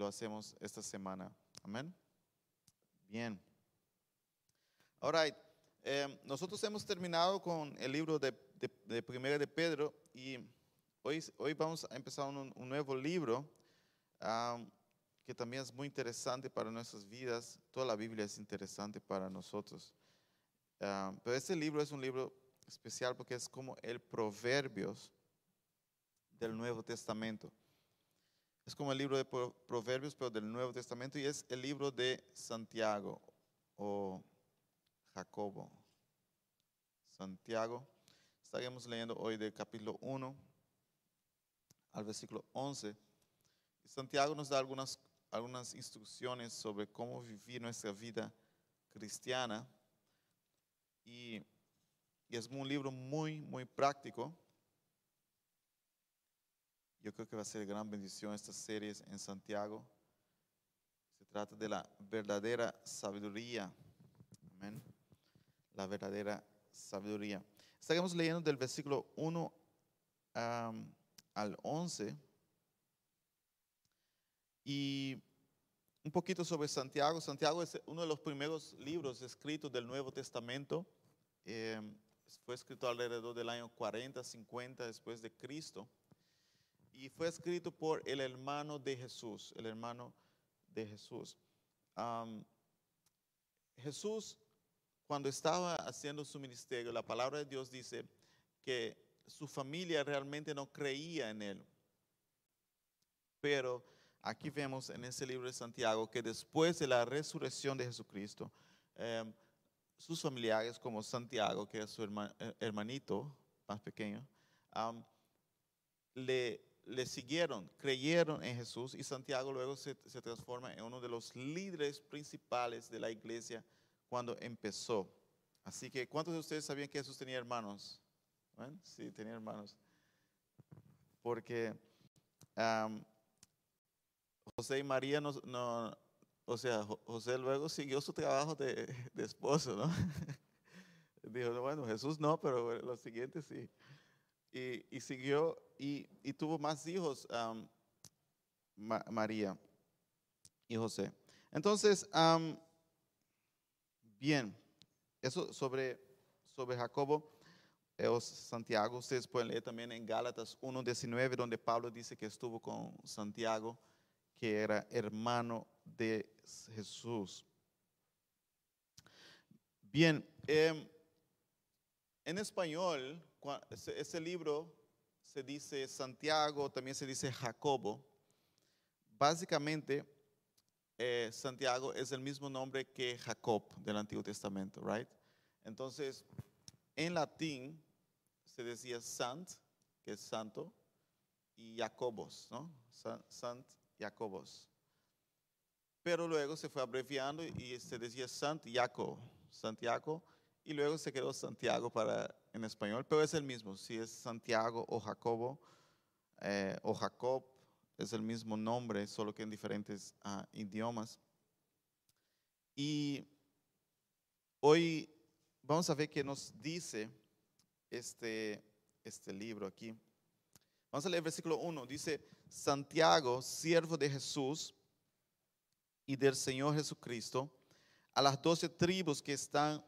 lo hacemos esta semana. Amén. Bien. Ahora, eh, nosotros hemos terminado con el libro de, de, Primera de Pedro y hoy, hoy vamos a empezar un, nuevo libro que también es muy interesante para nuestras vidas. Toda la Biblia es interesante para nosotros. pero este libro es un libro especial porque es como el Proverbios del Nuevo Testamento. Es como el libro de Proverbios, pero del Nuevo Testamento, y es el libro de Santiago o Jacobo. Santiago. Estaremos leyendo hoy del capítulo 1 al versículo 11. Santiago nos da algunas, algunas instrucciones sobre cómo vivir nuestra vida cristiana. Y, y es un libro muy, muy práctico. Yo creo que va a ser gran bendición estas series en Santiago. Se trata de la verdadera sabiduría. Amén. La verdadera sabiduría. Estaremos leyendo del versículo 1 al 11. Y un poquito sobre Santiago. Santiago es uno de los primeros libros escritos del Nuevo Testamento. Em, fue escrito alrededor del año 40, 50 después de Cristo y fue escrito por el hermano de Jesús, el hermano de Jesús. Jesús, cuando estaba haciendo su ministerio, la palabra de Dios dice que su familia realmente no creía en él. Pero aquí vemos en ese libro de Santiago que después de la resurrección de Jesucristo, em, sus familiares como Santiago, que es su eh, hermanito más pequeño, le le siguieron, creyeron en Jesús y Santiago luego se, transforma en uno de los líderes principales de la iglesia cuando empezó. Así que, ¿cuántos de ustedes sabían que Jesús tenía hermanos? Sí, tenía hermanos. Porque José y María no, o sea, José luego siguió su trabajo de, de esposo, ¿no? Dijo, bueno, Jesús no, pero los siguientes sí y, siguió y, tuvo más hijos María y José. Entonces, bien, eso sobre, sobre Jacobo o Santiago, ustedes pueden leer también en Gálatas 1.19, donde Pablo dice que estuvo con Santiago, que era hermano de Jesús. Bien, em, en español, ese libro se dice Santiago, también se dice Jacobo. Básicamente, eh, Santiago es el mismo nombre que Jacob del Antiguo Testamento, right? Entonces, en latín se decía Sant, que es santo, y Jacobos, ¿no? Sant Jacobos. Pero luego se fue abreviando y se decía Santiago, Santiago, y luego se quedó Santiago para en español, pero es el mismo, si es Santiago o Jacobo eh, o Jacob, es el mismo nombre, solo que en diferentes ah, idiomas. Y hoy vamos a ver qué nos dice este, este libro aquí. Vamos a leer versículo 1. Dice, Santiago, siervo de Jesús y del Señor Jesucristo, a las doce tribus que están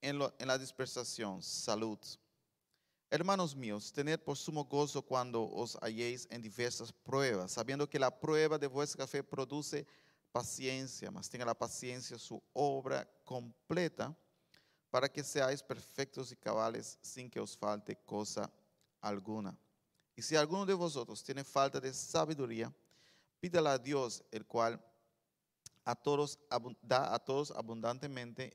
en, la dispersación, salud. Hermanos míos, tened por sumo gozo cuando os halléis en diversas pruebas, sabiendo que la prueba de vuestra fe produce paciencia, mas tenga la paciencia su obra completa, para que seáis perfectos y cabales sin que os falte cosa alguna. Y si alguno de vosotros tiene falta de sabiduría, pídala a Dios, el cual a todos da a todos abundantemente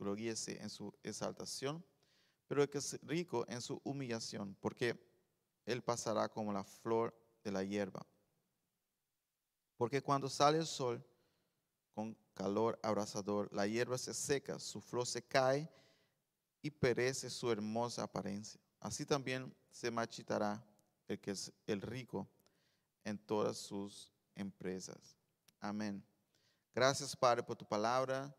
gloríese en su exaltación, pero el que es rico en su humillación, porque él pasará como la flor de la hierba. Porque cuando sale el sol con calor abrasador, la hierba se seca, su flor se cae y perece su hermosa apariencia. Así también se marchitará el que es el rico en todas sus empresas. Amén. Gracias, Padre, por tu palabra.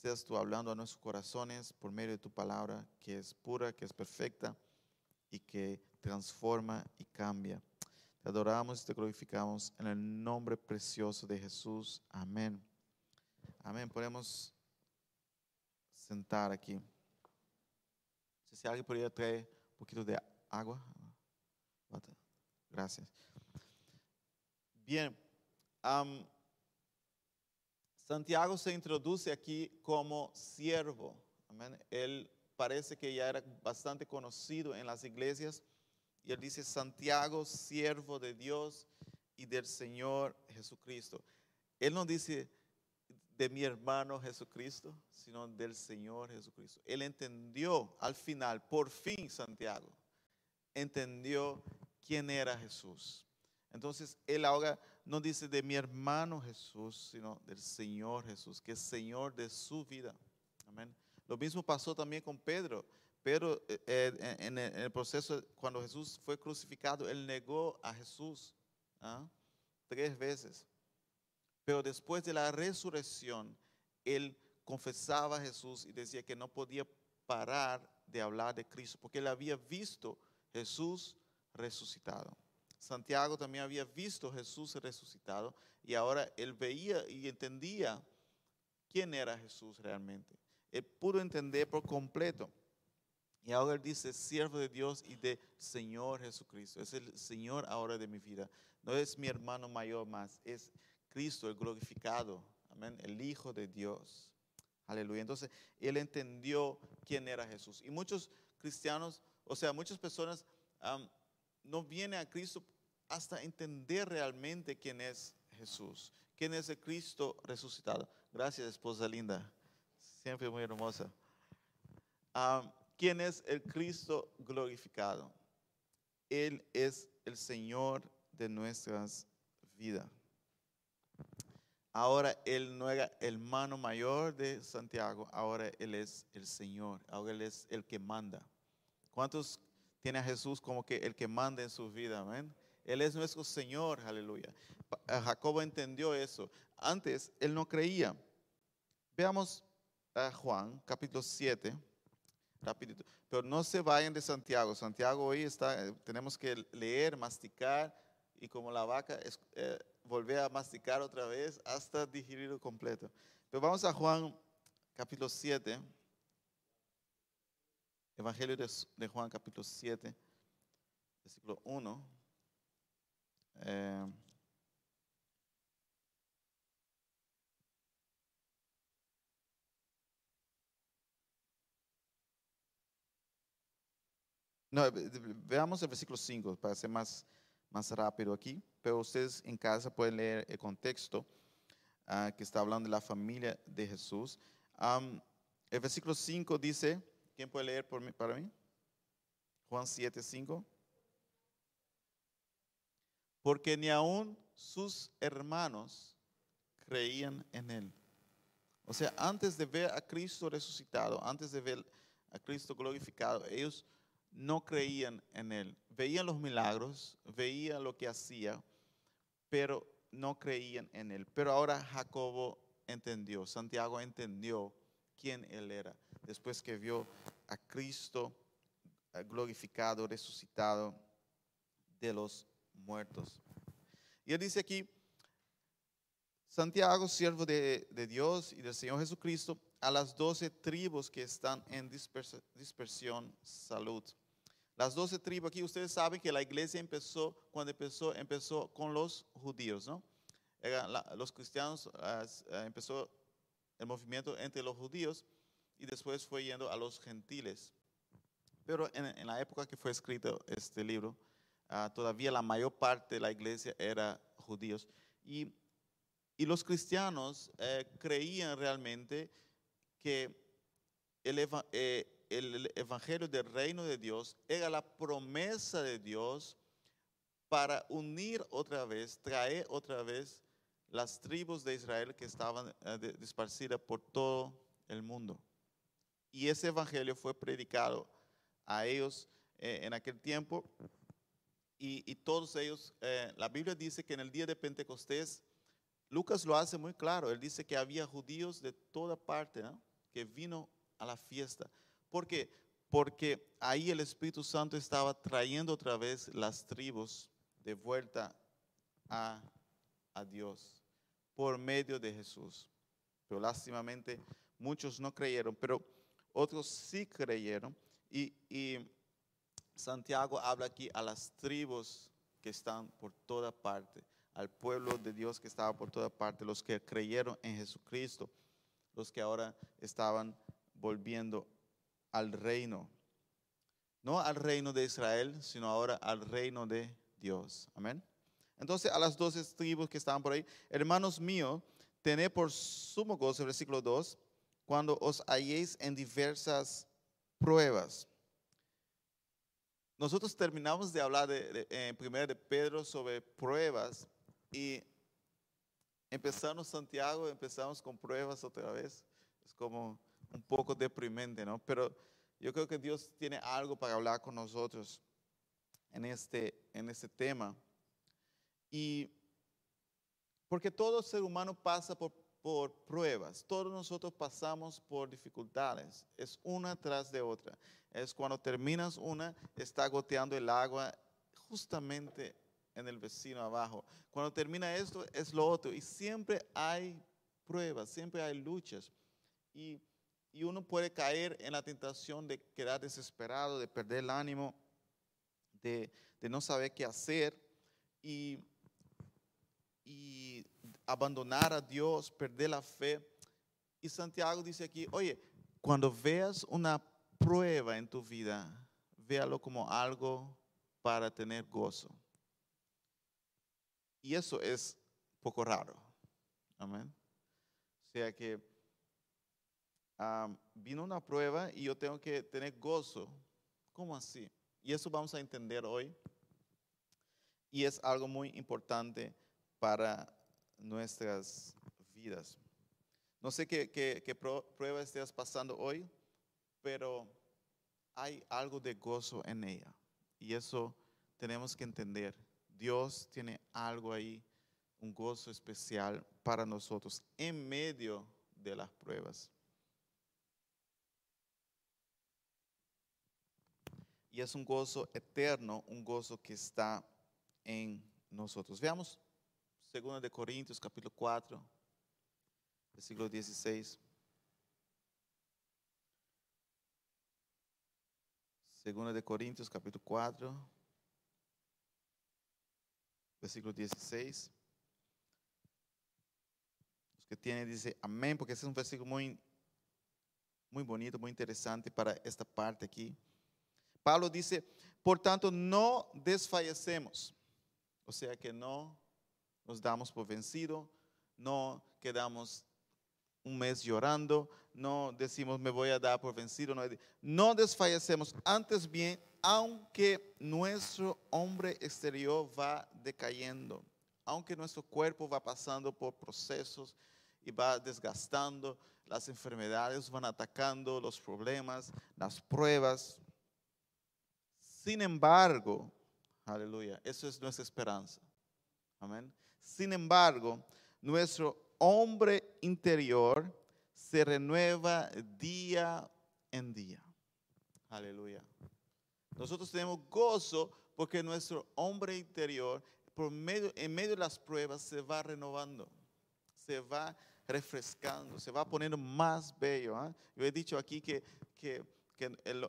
Seas tú hablando a nuestros corazones por medio de tu palabra, que es pura, que es perfecta y que transforma y cambia. Te adoramos y te glorificamos en el nombre precioso de Jesús. Amén. Amén. Podemos sentar aquí. Si alguien podría traer un poquito de agua. Gracias. Bien. Santiago se introduce aquí como siervo. Él parece que ya era bastante conocido en las iglesias. Y él dice, Santiago, siervo de Dios y del Señor Jesucristo. Él no dice de mi hermano Jesucristo, sino del Señor Jesucristo. Él entendió al final, por fin Santiago, entendió quién era Jesús. Entonces, él ahora no dice de mi hermano Jesús, sino del Señor Jesús, que es Señor de su vida. Amén. Lo mismo pasó también con Pedro. Pedro, eh, eh, en, el proceso, cuando Jesús fue crucificado, él negó a Jesús ¿ah? tres veces. Pero después de la resurrección, él confesaba a Jesús y decía que no podía parar de hablar de Cristo, porque él había visto Jesús resucitado. Santiago también había visto Jesús resucitado y ahora él veía y entendía quién era Jesús realmente. Él pudo entender por completo. Y ahora él dice, siervo de Dios y de Señor Jesucristo. Es el Señor ahora de mi vida. No es mi hermano mayor más, es Cristo el glorificado. Amén. El Hijo de Dios. Aleluya. Entonces, él entendió quién era Jesús. Y muchos cristianos, o sea, muchas personas no vienen a Cristo hasta entender realmente quién es Jesús. Quién es el Cristo resucitado. Gracias, esposa linda siempre muy hermosa. ¿Quién es el Cristo glorificado? Él es el Señor de nuestras vidas. Ahora Él no era el hermano mayor de Santiago, ahora Él es el Señor, ahora Él es el que manda. ¿Cuántos tiene a Jesús como que el que manda en su vida? Amén. Él es nuestro Señor, aleluya. Jacobo entendió eso. Antes Él no creía. Veamos Juan, capítulo 7, rapidito. Pero no se vayan de Santiago. Santiago hoy está, eh, tenemos que leer, masticar y como la vaca, eh, volver a masticar otra vez hasta digerirlo completo. Pero vamos a Juan, capítulo 7. Evangelio de, Juan, capítulo 7, versículo 1. Eh, No, veamos el versículo 5 para ser más, más rápido aquí, pero ustedes en casa pueden leer el contexto ah, que está hablando de la familia de Jesús. el versículo 5 dice, ¿quién puede leer por para mí? Juan 7, 5. Porque ni aún sus hermanos creían en él. O sea, antes de ver a Cristo resucitado, antes de ver a Cristo glorificado, ellos no creían en él. Veían los milagros, veían lo que hacía, pero no creían en él. Pero ahora Jacobo entendió, Santiago entendió quién él era, después que vio a Cristo eh, glorificado, resucitado de los muertos. Y él dice aquí, Santiago, siervo de, Dios y del Señor Jesucristo, a las doce tribus que están en dispersión, salud. Las doce tribus aquí, ustedes saben que la iglesia empezó, cuando empezó, empezó con los judíos, ¿no? los cristianos eh, empezó el movimiento entre los judíos y después fue yendo a los gentiles. Pero en, la época que fue escrito este libro, ah, todavía la mayor parte de la iglesia era judíos. Y y los cristianos eh, creían realmente que eh, el, evangelio del reino de Dios era la promesa de Dios para unir otra vez, traer otra vez las tribus de Israel que estaban eh, disparcidas por todo el mundo. Y ese evangelio fue predicado a ellos eh, en aquel tiempo. Y, todos ellos, eh, la Biblia dice que en el día de Pentecostés, Lucas lo hace muy claro. Él dice que había judíos de toda parte que vino a la fiesta. ¿Por qué? Porque ahí el Espíritu Santo estaba trayendo otra vez las tribus de vuelta a, a Dios por medio de Jesús. Pero lástimamente muchos no creyeron, pero otros sí creyeron. Y, Santiago habla aquí a las tribus que están por toda parte, al pueblo de Dios que estaba por toda parte, los que creyeron en Jesucristo, los que ahora estaban volviendo al reino. No al reino de Israel, sino ahora al reino de Dios. Amén. Entonces a las doce tribus que estaban por ahí, hermanos míos, tened por sumo gozo, versículo 2, cuando os halléis en diversas pruebas. Nosotros terminamos de hablar de, en primera de Pedro sobre pruebas y empezamos Santiago, empezamos con pruebas otra vez. Es como un poco deprimente, ¿no? Pero yo creo que Dios tiene algo para hablar con nosotros en este, en este tema. Y porque todo ser humano pasa por, por pruebas, todos nosotros pasamos por dificultades, es una tras de otra. Es cuando terminas una, está goteando el agua justamente en el vecino abajo. Cuando termina esto, es lo otro. Y siempre hay pruebas, siempre hay luchas. Y, y uno puede caer en la tentación de quedar desesperado, de perder el ánimo, de, de no saber qué hacer. Y abandonar a Dios, perder la fe. Y Santiago dice aquí, oye, cuando veas una prueba en tu vida, véalo como algo para tener gozo. Y eso es poco raro. Amén. O sea que vino una prueba y yo tengo que tener gozo. ¿Cómo así? Y eso vamos a entender hoy. Y es algo muy importante para nuestras vidas. No sé qué, prueba estés pasando hoy, pero hay algo de gozo en ella. Y eso tenemos que entender. Dios tiene algo ahí, un gozo especial para nosotros en medio de las pruebas. Y es un gozo eterno, un gozo que está en nosotros. Veamos Segunda de Corintios, capítulo 4, versículo 16. Segunda de Corintios, capítulo 4, versículo 16. Los que tienen dice amén, porque ese es un versículo muy, muy bonito, muy interesante para esta parte aquí. Pablo dice, por tanto, no desfallecemos. O sea que no nos damos por vencido, no quedamos un mes llorando, no decimos me voy a dar por vencido, no, desfallecemos, antes bien, aunque nuestro hombre exterior va decayendo, aunque nuestro cuerpo va pasando por procesos y va desgastando, las enfermedades van atacando, los problemas, las pruebas. Sin embargo, aleluya, eso es nuestra esperanza. Amén. Sin embargo, nuestro hombre interior se renueva día en día. Aleluya. Nosotros tenemos gozo porque nuestro hombre interior, por medio, en medio de las pruebas, se va renovando, se va refrescando, se va poniendo más bello. ¿ah? Yo he dicho aquí que, el,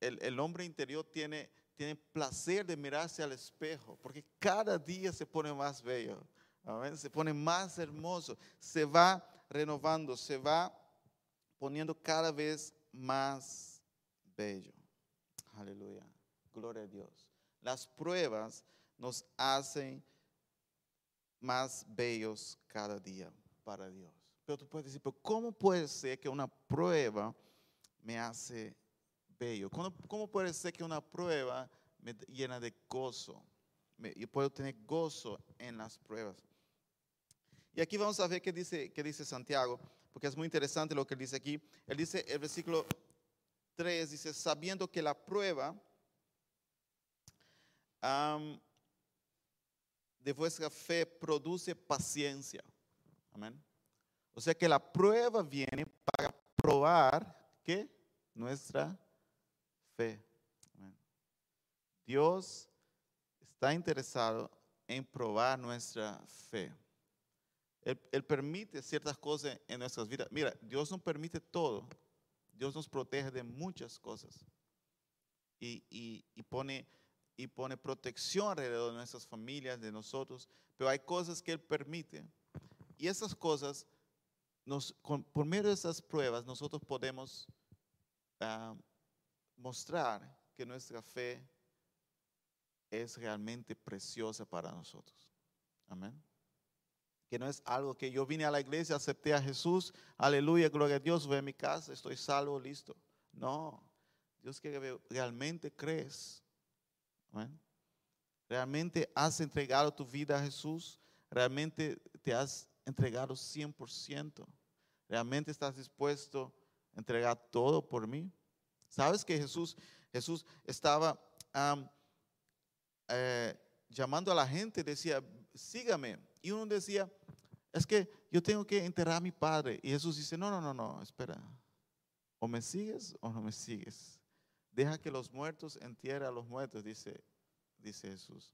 el hombre interior tiene tiene placer de mirarse al espejo, porque cada día se pone más bello, se pone más hermoso, se va renovando, se va poniendo cada vez más bello. Aleluya, gloria a Dios. Las pruebas nos hacen más bellos cada día para Dios. Pero tú puedes decir, pero ¿cómo puede ser que una prueba me hace ¿Cómo, puede ser que una prueba me llena de gozo? yo puedo tener gozo en las pruebas. Y aquí vamos a ver qué dice, qué dice Santiago, porque es muy interesante lo que él dice aquí. Él dice, el versículo 3 dice, sabiendo que la prueba de vuestra fe produce paciencia. Amén. O sea que la prueba viene para probar que nuestra Dios está interesado en probar nuestra fe. Él, permite ciertas cosas en nuestras vidas. Mira, Dios nos permite todo. Dios nos protege de muchas cosas. Y, pone, protección alrededor de nuestras familias, de nosotros. Pero hay cosas que Él permite. Y esas cosas, nos, por medio de esas pruebas, nosotros podemos ah, mostrar que nuestra fe es realmente preciosa para nosotros. Amén que no es algo que yo vine a la iglesia, acepté a Jesús, aleluya, gloria a Dios, voy a mi casa, estoy salvo, listo. No, Dios quiere que realmente crees. Realmente has entregado tu vida a Jesús, realmente te has entregado 100%, realmente estás dispuesto a entregar todo por mí. ¿Sabes que Jesús, Jesús estaba eh, llamando a la gente, decía, sígame. Y uno decía, es que yo tengo que enterrar a mi padre. Y Jesús dice, no, no, no, no, espera. O me sigues o no me sigues. Deja que los muertos entierren a los muertos, dice, dice Jesús.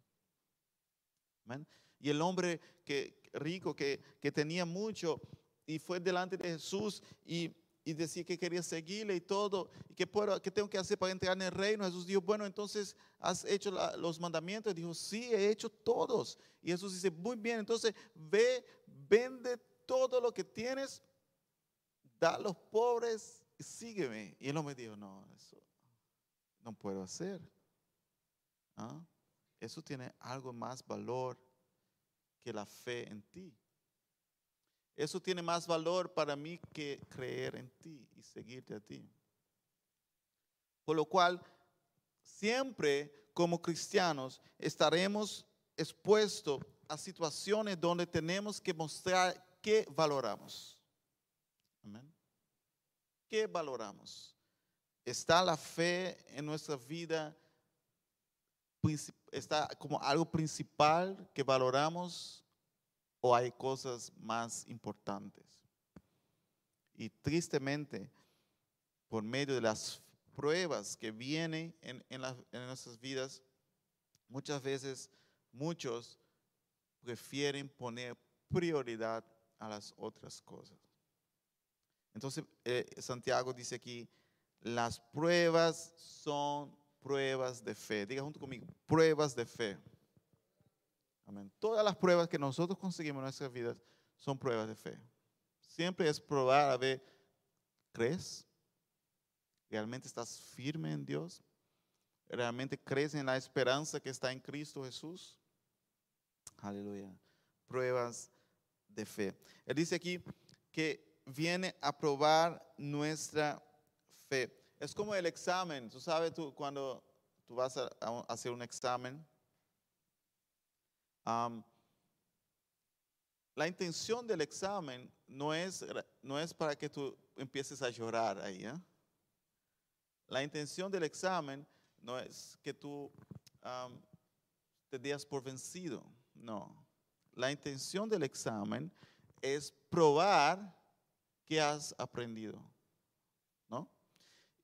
Y el hombre que, rico que, que tenía mucho y fue delante de Jesús y y decía que quería seguirle y todo, y qué, puedo, qué tengo que hacer para entrar en el reino. Jesús dijo, bueno, entonces has hecho los mandamientos. dijo, sí, he hecho todos. Y Jesús dice, muy bien, entonces ve, vende todo lo que tienes, da a los pobres y sígueme. Y él no me dijo, no, eso no puedo hacer. ¿Ah? Eso tiene algo más valor que la fe en ti. Eso tiene más valor para mí que creer en ti y seguirte a ti. Por lo cual, siempre como cristianos estaremos expuestos a situaciones donde tenemos que mostrar qué valoramos. Amén. ¿Qué valoramos? ¿Está la fe en nuestra vida? ¿Está como algo principal que valoramos? O hay cosas más importantes. Y tristemente, por medio de las pruebas que vienen en, en, nuestras vidas, muchas veces muchos prefieren poner prioridad a las otras cosas. Entonces, eh, Santiago dice aquí, las pruebas son pruebas de fe. Diga junto conmigo, pruebas de fe. Todas las pruebas que nosotros conseguimos en nuestras vidas son pruebas de fe. Siempre es probar a ver, ¿crees? ¿Realmente estás firme en Dios? ¿Realmente crees en la esperanza que está en Cristo Jesús? Aleluya. Pruebas de fe. Él dice aquí que viene a probar nuestra fe. Es como el examen. Tú sabes, tú, cuando tú vas a hacer un examen, la intención del examen no es, no es para que tú empieces a llorar ahí. ¿eh? La intención del examen no es que tú te des por vencido. No. La intención del examen es probar que has aprendido. ¿No?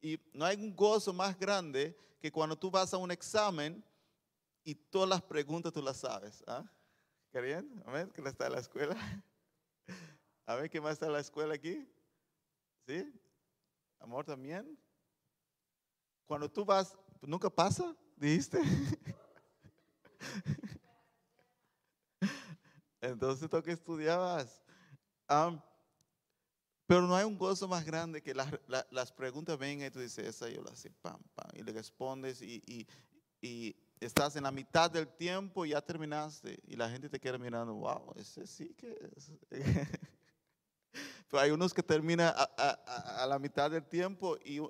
Y no hay un gozo más grande que cuando tú vas a un examen y todas las preguntas tú las sabes. ¿ah? ¿Qué bien? Amén. ¿Qué está en la escuela? A ver, ¿qué más está en la escuela aquí? ¿Sí? Amor también. Cuando tú vas, nunca pasa, dijiste. Entonces tú que estudiabas. pero no hay un gozo más grande que las, preguntas vengan y tú dices, esa yo la sé, pam, pam, y le respondes y, y estás en la mitad del tiempo y ya terminaste y la gente te queda mirando, wow, ese sí que es. Pero hay unos que terminan a, la mitad del tiempo y,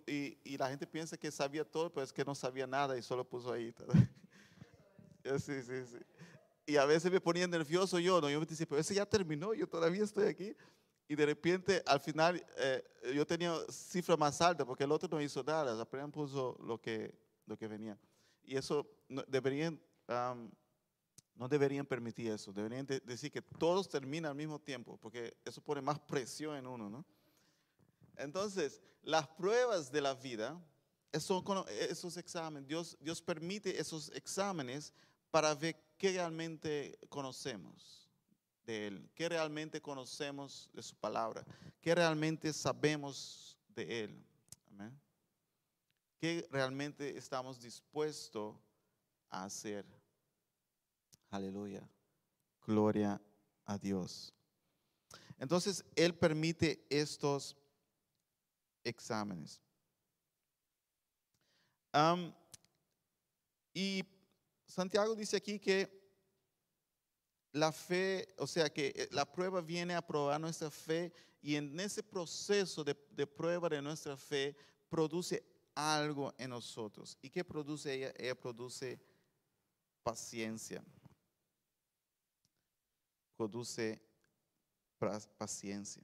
y, la gente piensa que sabía todo, pero es que no sabía nada y solo puso ahí. sí, sí, sí. y a veces me ponía nervioso yo, ¿no? Yo me decía, pero ese ya terminó, yo todavía estoy aquí. Y de repente, al final, eh, yo tenía cifra más alta porque el otro no hizo nada, apenas puso lo que, lo que venía. Y eso deberían, no deberían permitir eso, deberían decir que todos terminan al mismo tiempo, porque eso pone más presión en uno, ¿no? Entonces, las pruebas de la vida, esos, esos exámenes, Dios, Dios permite esos exámenes para ver qué realmente conocemos de Él, qué realmente conocemos de su palabra, qué realmente sabemos de Él. ¿Qué realmente estamos dispuestos a hacer? Aleluya. Gloria a Dios. Entonces, Él permite estos exámenes. y Santiago dice aquí que la fe, o sea que eh, la prueba viene a probar nuestra fe y en ese proceso de, prueba de nuestra fe produce algo en nosotros. ¿Y qué produce ella? Ella produce paciencia. Produce paciencia.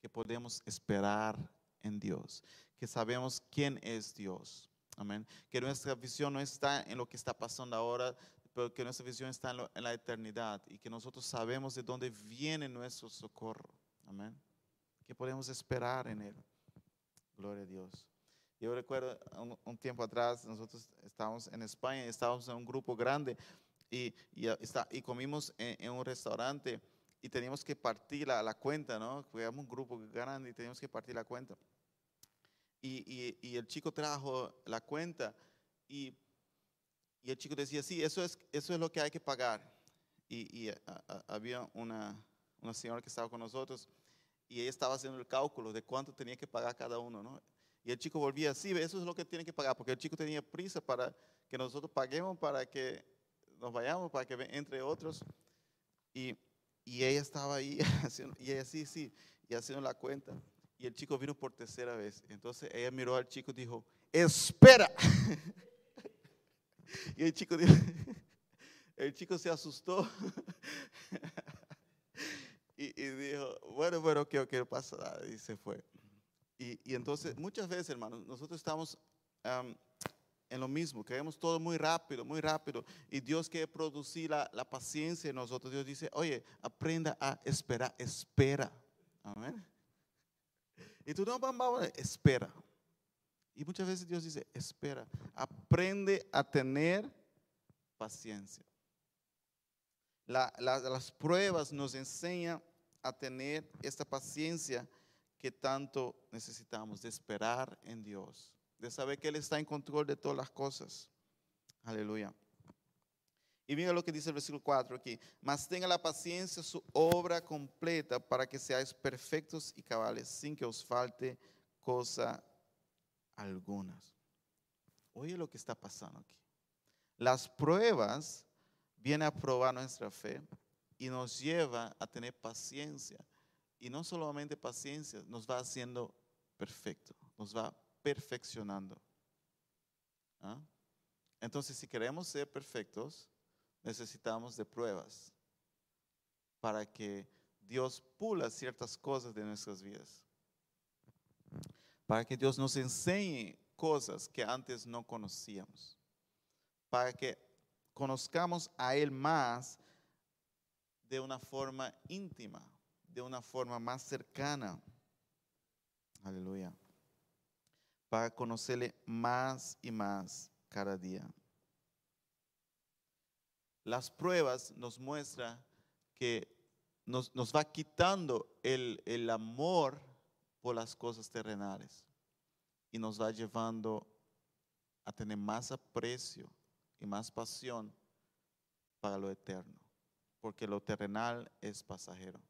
Que podemos esperar en Dios. Que sabemos quién es Dios. Amén. Que nuestra visión no está en lo que está pasando ahora, pero que nuestra visión está en, la eternidad y que nosotros sabemos de dónde viene nuestro socorro. Amén. Que podemos esperar en Él. Gloria a Dios. Yo recuerdo un, tiempo atrás, nosotros estábamos en España, estábamos en un grupo grande y, y, está, y comimos en, un restaurante y teníamos que partir la, la cuenta, ¿no? Fuimos un grupo grande y teníamos que partir la cuenta y, el chico trajo la cuenta y, el chico decía, sí, eso es, eso es lo que hay que pagar. Y, había una, una señora que estaba con nosotros y ella estaba haciendo el cálculo de cuánto tenía que pagar cada uno, ¿no? Y el chico volvía, sí, eso es lo que tiene que pagar, porque el chico tenía prisa para que nosotros paguemos, para que nos vayamos, para que entre otros. Y, y ella estaba ahí, y ella sí, sí, y haciendo la cuenta. Y el chico vino por tercera vez. Entonces ella miró al chico y dijo, espera. y el chico dijo, el chico se asustó. y, dijo, bueno, bueno, ¿qué, qué pasa? Y se fue. Y, entonces, muchas veces, hermanos, nosotros estamos en lo mismo, queremos todo muy rápido, muy rápido. Y Dios quiere producir la, paciencia en nosotros. Dios dice, oye, aprenda a esperar, espera. Amén. Y tú no, vamos, espera. Y muchas veces Dios dice, espera, aprende a tener paciencia. las pruebas nos enseñan a tener esta paciencia que tanto necesitamos, de esperar en Dios, de saber que Él está en control de todas las cosas. Aleluya. Y mira lo que dice el versículo 4 aquí. Mas tenga la paciencia su obra completa para que seáis perfectos y cabales, sin que os falte cosa alguna. Oye lo que está pasando aquí. Las pruebas vienen a probar nuestra fe y nos lleva a tener paciencia. Y no solamente paciencia, nos va haciendo perfecto, nos va perfeccionando. ¿Ah? Entonces, si queremos ser perfectos, necesitamos de pruebas para que Dios pula ciertas cosas de nuestras vidas. Para que Dios nos enseñe cosas que antes no conocíamos. Para que conozcamos a Él más de una forma íntima, de una forma más cercana. Aleluya. Para conocerle más y más cada día. Las pruebas nos muestran que nos, va quitando el, el amor por las cosas terrenales y nos va llevando a tener más aprecio y más pasión para lo eterno, porque lo terrenal es pasajero.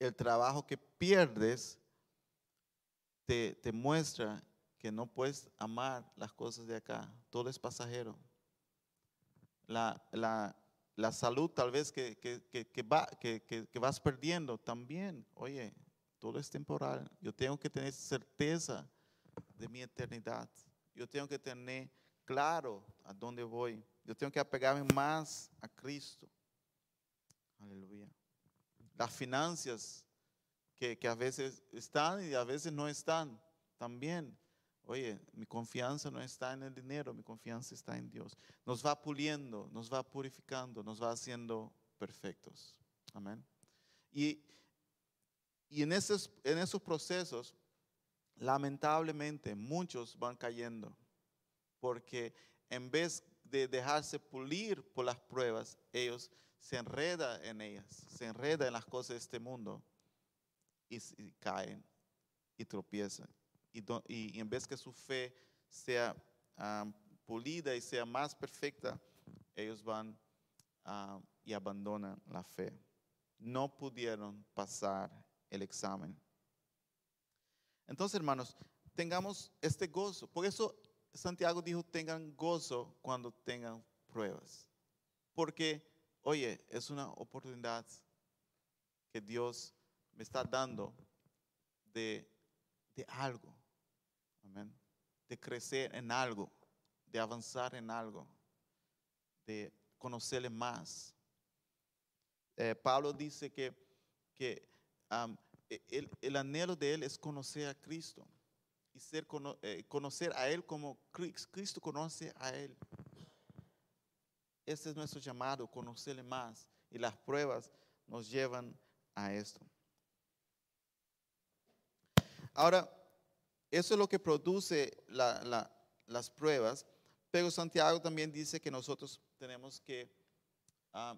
El trabajo que pierdes te, te, muestra que no puedes amar las cosas de acá, todo es pasajero la, la, salud tal vez que, que, va, que, vas perdiendo también. Oye, todo es temporal. Yo tengo que tener certeza de mi eternidad. Yo tengo que tener claro a dónde voy. Yo tengo que apegarme más a Cristo. Aleluya. Las finanzas que, que a veces están y a veces no están también. Oye, mi confianza no está en el dinero, mi confianza está en Dios. Nos va puliendo, nos va purificando, nos va haciendo perfectos. Amén. Y, y en, esos, en esos procesos, lamentablemente, muchos van cayendo, porque en vez de dejarse pulir por las pruebas, ellos se enredan en ellas, se enredan en las cosas de este mundo y, y caen y tropiezan y, en vez que su fe sea pulida y sea más perfecta, ellos van y abandonan la fe. No pudieron pasar el examen. Entonces, hermanos, tengamos este gozo. Por eso Santiago dijo, tengan gozo cuando tengan pruebas. Porque, oye, es una oportunidad que Dios me está dando de, de algo. De crecer en algo, de avanzar en algo, de conocerle más. Eh, Pablo dice que, que e, el, anhelo de él es conocer a Cristo y ser, eh, conocer a Él como Cristo conoce a Él. Este es nuestro llamado, conocerle más. Y las pruebas nos llevan a esto. Ahora, eso es lo que produce las pruebas, pero Santiago también dice que nosotros tenemos que,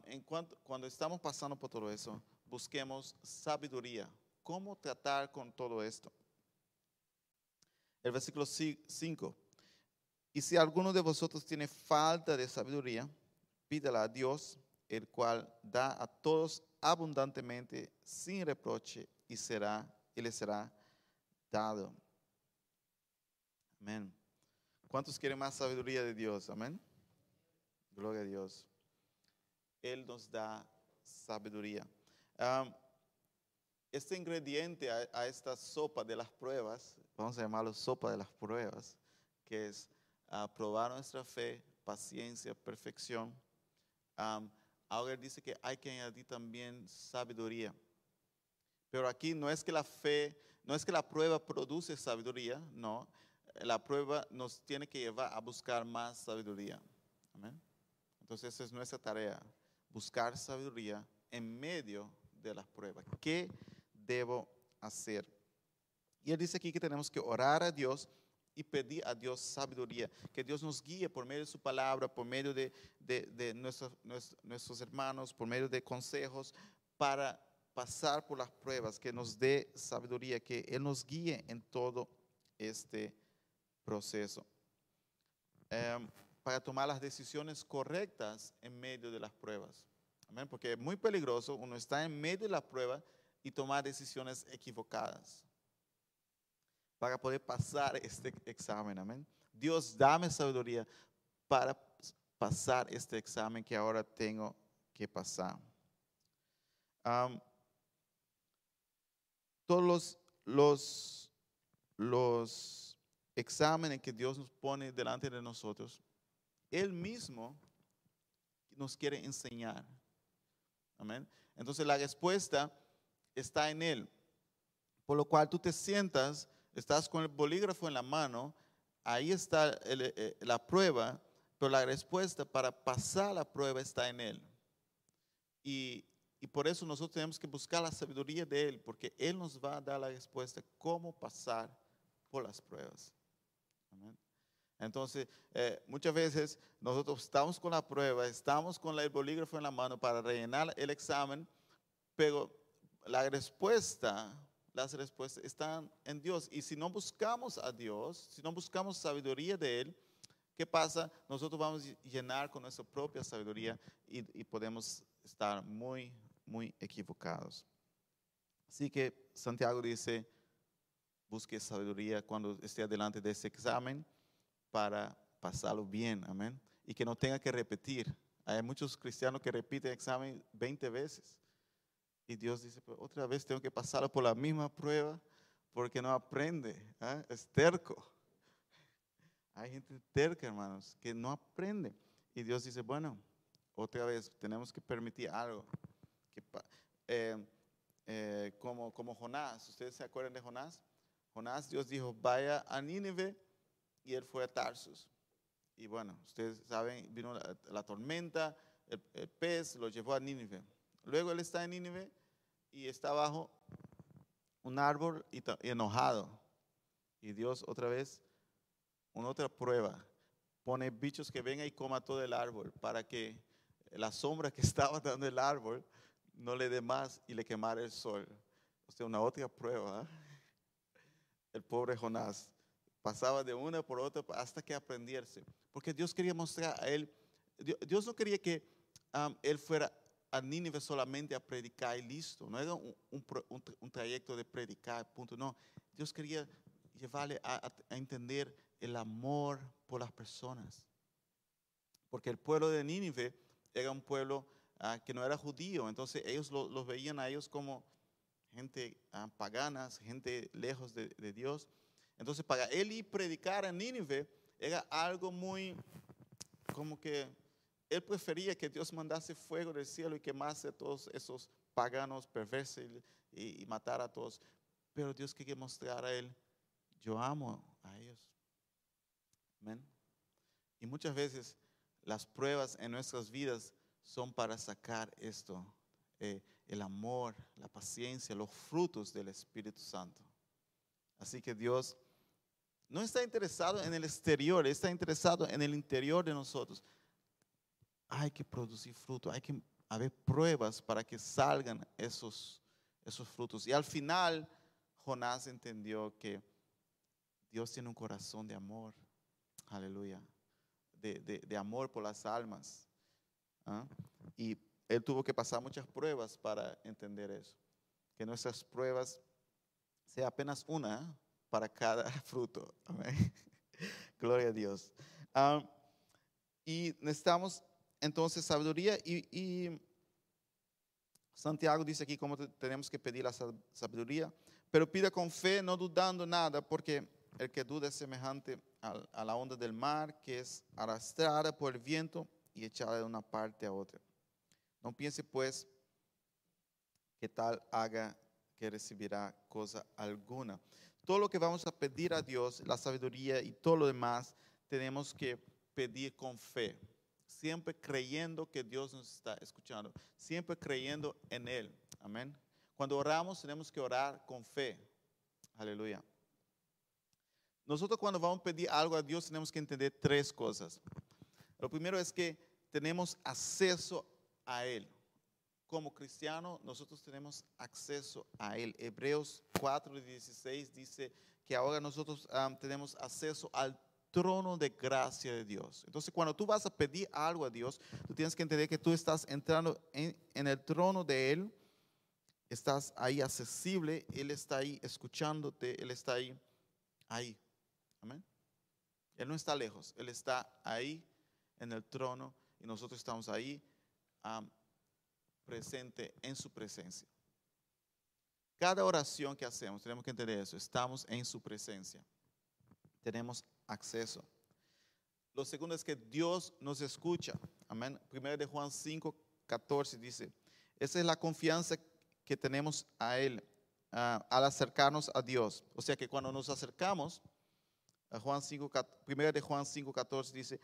en cuanto, cuando estamos pasando por todo eso, busquemos sabiduría. ¿Cómo tratar con todo esto? El versículo 5. Y si alguno de vosotros tiene falta de sabiduría, pídala a Dios, el cual da a todos abundantemente, sin reproche, y será, y le será dado. Amén. ¿Cuántos quieren más sabiduría de Dios? Amén. Gloria a Dios. Él nos da sabiduría. este ingrediente a, esta sopa de las pruebas, vamos a llamarlo sopa de las pruebas, que es uh, probar nuestra fe, paciencia, perfección. Ahora dice que hay que añadir también sabiduría. Pero aquí no es que la fe, no es que la prueba produce sabiduría, no la prueba nos tiene que llevar a buscar más sabiduría. Entonces esa es nuestra tarea, buscar sabiduría en medio de las pruebas. ¿Qué debo hacer? Y él dice aquí que tenemos que orar a Dios y pedir a Dios sabiduría, que Dios nos guíe por medio de su palabra, por medio de, nuestros, nuestros hermanos, por medio de consejos, para pasar por las pruebas, que nos dé sabiduría, que Él nos guíe en todo este proceso. Em, para tomar las decisiones correctas en medio de las pruebas. Amén. Porque es muy peligroso uno está en medio de la prueba y tomar decisiones equivocadas para poder pasar este examen. Dios, dame sabiduría para pasar este examen que ahora tengo que pasar. todos los, los examen que Dios nos pone delante de nosotros, Él mismo nos quiere enseñar. Amén. Entonces la respuesta está en Él. Por lo cual tú te sientas, estás con el bolígrafo en la mano, ahí está eh, la prueba, pero la respuesta para pasar la prueba está en Él. Y, y por eso nosotros tenemos que buscar la sabiduría de Él, porque Él nos va a dar la respuesta cómo pasar por las pruebas. Entonces, eh, muchas veces nosotros estamos con la prueba, estamos con el bolígrafo en la mano para rellenar el examen, pero la respuesta, las respuestas están en Dios. Y si no buscamos a Dios, si no buscamos sabiduría de Él, ¿qué pasa? Nosotros vamos a llenar con nuestra propia sabiduría y, podemos estar muy, muy equivocados. Así que Santiago dice, busque sabiduría cuando esté delante de ese examen para pasarlo bien, amén. Y que no tenga que repetir. Hay muchos cristianos que repiten examen 20 veces. Y Dios dice, pues, otra vez tengo que pasarlo por la misma prueba porque no aprende, ¿ah? es terco. Hay gente terca, hermanos, que no aprende. Y Dios dice, bueno, otra vez tenemos que permitir algo. Que, eh, eh, como, como Jonás, ¿ustedes se acuerdan de Jonás? Jonás, Dios dijo, vaya a Nínive y él fue a Tarsus. Y bueno, ustedes saben, vino la, tormenta, el, el, pez lo llevó a Nínive. Luego él está en Nínive y está bajo un árbol y, enojado. Y Dios otra vez, una otra prueba, pone bichos que vengan y coma todo el árbol para que la sombra que estaba dando el árbol no le dé más y le quemara el sol. O sea, una otra prueba. El pobre Jonás pasaba de una por otra hasta que aprendiese. Porque Dios quería mostrar a él, Dios no quería que él fuera a Nínive solamente a predicar y listo. No era un, un, trayecto de predicar, punto. No, Dios quería llevarle a, entender el amor por las personas. Porque el pueblo de Nínive era un pueblo ah, que no era judío, entonces ellos los veían a ellos como gente uh, paganas, gente lejos de, de, Dios. Entonces para él ir predicar a Nínive era algo muy como que él prefería que Dios mandase fuego del cielo y quemase a todos esos paganos perversos y, y matara a todos. Pero Dios quería mostrar a él, yo amo a ellos. Amén. Y muchas veces las pruebas en nuestras vidas son para sacar esto, eh, el amor, la paciencia, los frutos del Espíritu Santo. Así que Dios no está interesado en el exterior, está interesado en el interior de nosotros hay que producir fruto, hay que haber pruebas para que salgan esos, esos frutos. Y al final, Jonás entendió que Dios tiene un corazón de amor, aleluya, de, amor por las almas. ¿ah? Y él tuvo que pasar muchas pruebas para entender eso. Que nuestras pruebas sea apenas una para cada fruto. Gloria a Dios. Ah, y necesitamos entonces sabiduría y, Santiago dice aquí cómo tenemos que pedir la sabiduría, pero pida con fe, no dudando nada, porque el que duda es semejante a, la onda del mar, que es arrastrada por el viento y echada de una parte a otra. No piense pues que tal haga que recibirá cosa alguna. Todo lo que vamos a pedir a Dios, la sabiduría y todo lo demás, tenemos que pedir con fe siempre creyendo que Dios nos está escuchando, siempre creyendo en Él. Amén. Cuando oramos tenemos que orar con fe. Aleluya. Nosotros cuando vamos a pedir algo a Dios tenemos que entender tres cosas. Lo primero es que tenemos acceso a Él. Como cristiano, nosotros tenemos acceso a Él. Hebreos 4:16 dice que ahora nosotros tenemos acceso al trono de gracia de Dios. Entonces, cuando tú vas a pedir algo a Dios, tú tienes que entender que tú estás entrando en, el trono de Él, estás ahí accesible, Él está ahí escuchándote, Él está ahí, ahí. Amén. Él no está lejos, Él está ahí en el trono y nosotros estamos ahí presente en su presencia. Cada oración que hacemos, tenemos que entender eso, estamos en su presencia. Tenemos acceso. Lo segundo es que Dios nos escucha. Amén. Primero de Juan 5, 14 dice, esa es la confianza que tenemos a Él al acercarnos a Dios. O sea que cuando nos acercamos, a Juan 5, primero de Juan 5, 14 dice,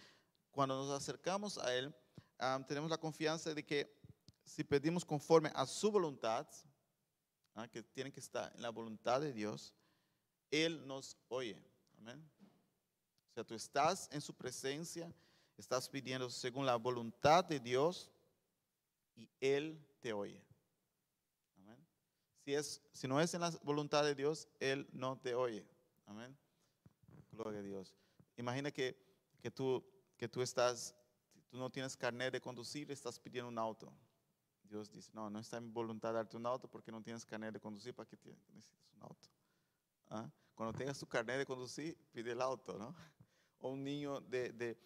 cuando nos acercamos a Él, tenemos la confianza de que si pedimos conforme a su voluntad, ah, que tiene que estar en la voluntad de Dios, Él nos oye. Amén sea, tú estás en su presencia, estás pidiendo según la voluntad de Dios y Él te oye. Amén. Si, no es en la voluntad de Dios, Él no te oye. Amén. Gloria a Dios. Imagina que, que, tú, que tú estás, tú no tienes carnet de conducir, estás pidiendo un auto. Dios dice, no, no está en voluntad de darte un auto porque no tienes carnet de conducir, ¿para qué necesitas un auto? ¿Ah? Cuando tengas tu carnet de conducir, pide el auto, ¿no? O un niño de, de,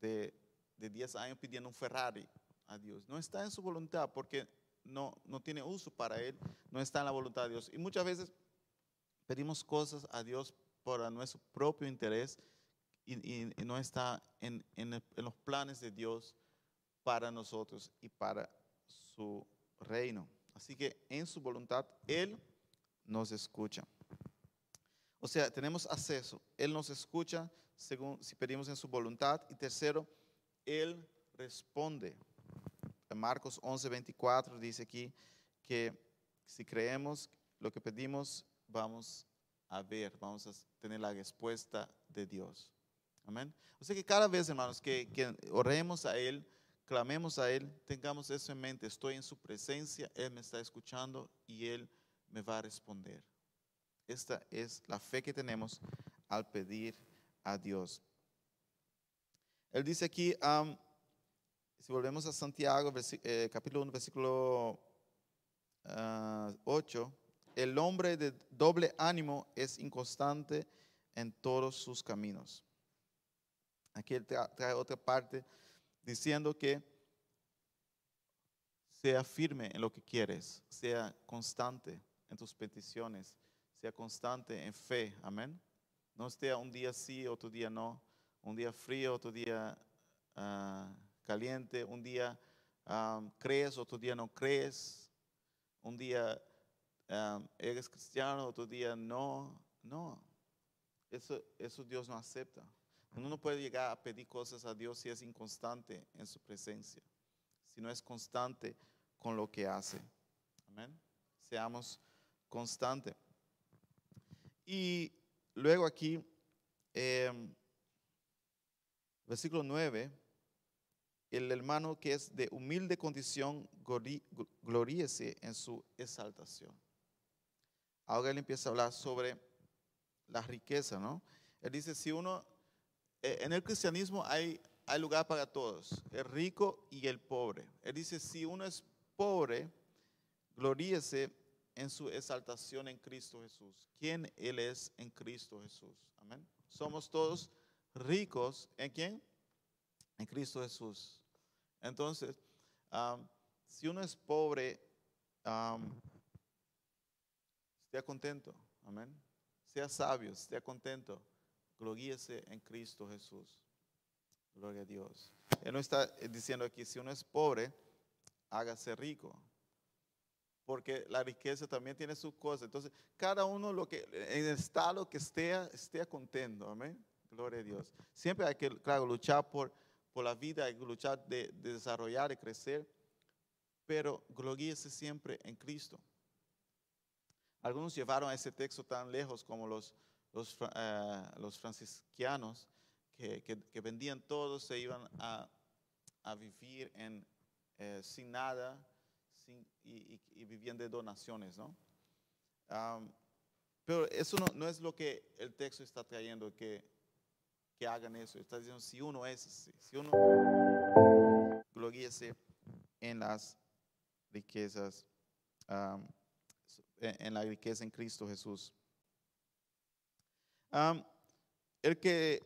de, de 10 años pidiendo un Ferrari a Dios. No está en su voluntad porque no, no tiene uso para él, no está en la voluntad de Dios. Y muchas veces pedimos cosas a Dios por nuestro propio interés y, no está en, en los planes de Dios para nosotros y para su reino. Así que en su voluntad, Él nos escucha. O sea, tenemos acceso. Él nos escucha según si pedimos en su voluntad. Y tercero, Él responde. Marcos 11, 24 dice aquí que si creemos lo que pedimos, vamos a ver, vamos a tener la respuesta de Dios. Amén. O sea que cada vez, hermanos, que, que oremos a Él, clamemos a Él, tengamos eso en mente. Estoy en su presencia, Él me está escuchando y Él me va a responder. Esta es la fe que tenemos al pedir a Dios. Él dice aquí, am, si volvemos a Santiago, eh, capítulo 1, versículo ah, 8, el hombre de doble ánimo es inconstante en todos sus caminos. Aquí él tra- trae otra parte diciendo que sea firme en lo que quieres, sea constante en tus peticiones, sea constante en fe, amén. No esté un día sí, otro día no, un día frío, otro día ah, caliente, un día ah, crees, otro día no crees, un día ah, eres cristiano, otro día no, no. Eso, eso Dios no acepta. Uno no puede llegar a pedir cosas a Dios si es inconstante en su presencia, si no es constante con lo que hace. Amén. Seamos constantes. Y luego aquí, em, versículo 9, el hermano que es de humilde condición, gloríese en su exaltación. Ahora él empieza a hablar sobre la riqueza, ¿no? Él dice, si uno, eh, en el cristianismo hay, hay lugar para todos, el rico y el pobre. Él dice, si uno es pobre, gloríese en su exaltación en Cristo Jesús. ¿Quién Él es en Cristo Jesús? Amén. Somos todos ricos en quién? En Cristo Jesús. Entonces, si uno es pobre, am, esté contento. Amén. Sea sabio, esté contento. Gloríese en Cristo Jesús. Gloria a Dios. Él no está diciendo aquí, si uno es pobre, hágase rico. Porque la riqueza también tiene sus cosas. Entonces, cada uno lo que, en el estado que esté, esté contento. Amén. Gloria a Dios. Siempre hay que, claro, luchar por, por la vida, hay que luchar de, de desarrollar y crecer. Pero gloríese siempre en Cristo. Algunos llevaron ese texto tan lejos como los, los, eh, los franciscanos, que, que- que vendían todo, se iban a, a vivir en, eh, sin nada y, y- de donaciones, ¿no? Pero eso no, es lo que el texto está trayendo, que, que hagan eso. Está diciendo, si uno es así, si uno gloríese en las riquezas, en la riqueza en Cristo Jesús. El, que,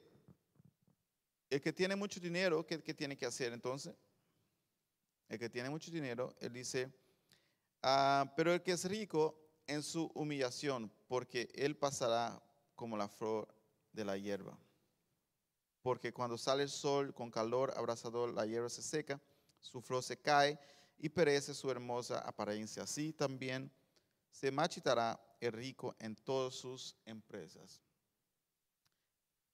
el que tiene mucho dinero, ¿qué, qué tiene que hacer entonces? El que tiene mucho dinero, él dice, "Ah, pero el que es rico en su humillación, porque él pasará como la flor de la hierba. Porque cuando sale el sol con calor abrasador, la hierba se seca, su flor se cae y perece su hermosa apariencia. Así también se marchitará el rico en todas sus empresas.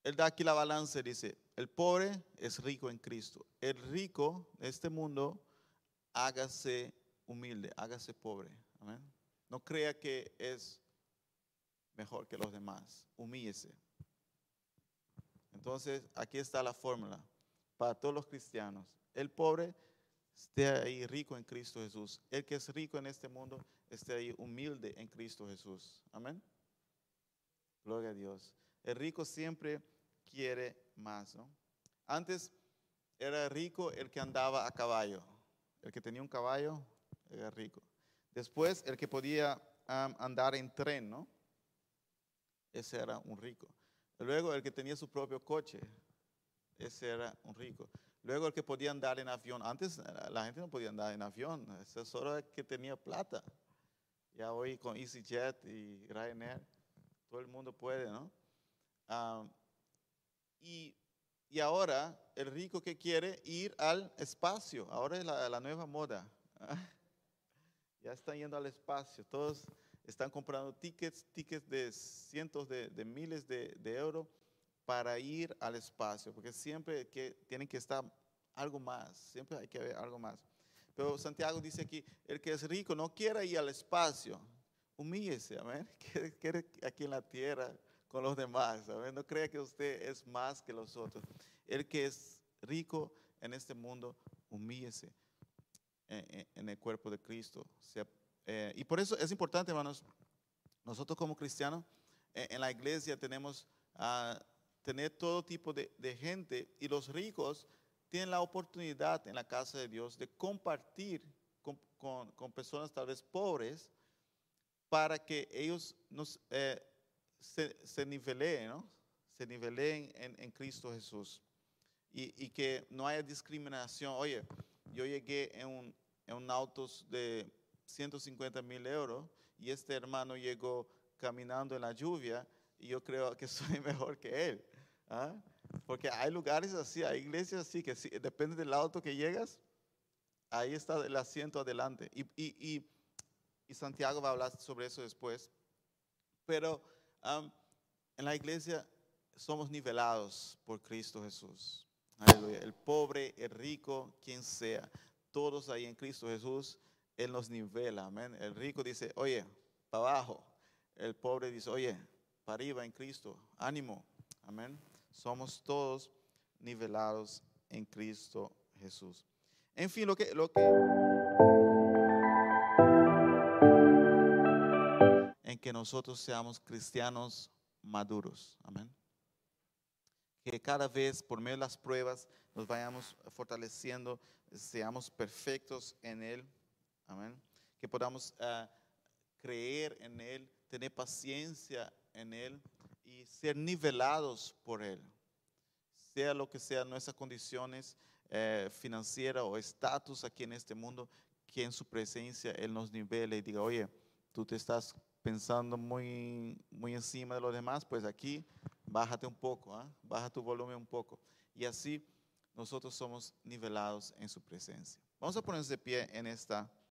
Él da aquí la balanza dice, el pobre es rico en Cristo. El rico de este mundo, hágase humilde, hágase pobre. No crea que es mejor que los demás. Humíllese. Entonces, aquí está la fórmula para todos los cristianos. El pobre esté ahí rico en Cristo Jesús. El que es rico en este mundo esté ahí humilde en Cristo Jesús. Amén. Gloria a Dios. El rico siempre quiere más, ¿no? Antes era rico el que andaba a caballo. El que tenía un caballo era rico. Después, el que podía andar en tren, ¿no? Ese era un rico. Luego, el que tenía su propio coche, ese era un rico. Luego, el que podía andar en avión. Antes la- gente no podía andar en avión, ese solo el que tenía plata. Ya hoy con EasyJet y Ryanair, todo el mundo puede, ¿no? Y, y ahora el rico que quiere ir al espacio, ahora es la, la nueva moda. Ya están yendo al espacio, todos están comprando tickets, tickets de cientos de, de miles de, de euros para ir al espacio, porque siempre que, tienen que estar algo más, siempre hay que ver algo más. Pero Santiago dice aquí, el que es rico no quiere ir al espacio, humíllese, amén. Quiere aquí en la tierra con los demás, amén. No crea que usted es más que los otros. El que es rico en este mundo, humíllese en, el cuerpo de Cristo. Eh, y por eso es importante, hermanos, nosotros como cristianos eh, en la iglesia tenemos a tener todo tipo de, gente y los ricos tienen la oportunidad en la casa de Dios de compartir con, personas tal vez pobres para que ellos nos, eh, se, se, ¿no? se nivelen en, en Cristo Jesús y, y, que no haya discriminación. Oye, yo llegué en un, en un auto de 150 mil euros y este hermano llegó caminando en la lluvia y yo creo que soy mejor que él. ¿ah? Porque hay lugares así, hay iglesias así, que depende del auto que llegas, ahí está el asiento adelante. Y, y, y, y Santiago va a hablar sobre eso después. Pero en la iglesia somos nivelados por Cristo Jesús. El pobre, el rico, quien sea, todos ahí en Cristo Jesús, Él nos nivela. Amén. El rico dice, oye, para abajo. El pobre dice, oye, para arriba en Cristo. Ánimo. Amén. Somos todos nivelados en Cristo Jesús. En fin, lo que, lo que que nosotros seamos cristianos maduros. Amén. Que cada vez por medio de las pruebas nos vayamos fortaleciendo, seamos perfectos en Él. Amén. Que podamos ah, creer en Él, tener paciencia en Él y ser nivelados por Él. Sea lo que sea nuestras condiciones eh, financieras o estatus aquí en este mundo, que en su presencia Él nos nivele y diga, oye, tú te estás pensando muy, muy encima de los demás, pues aquí bájate un poco, ¿ah? baja tu volumen un poco. Y así nosotros somos nivelados en su presencia. Vamos a ponernos de pie en esta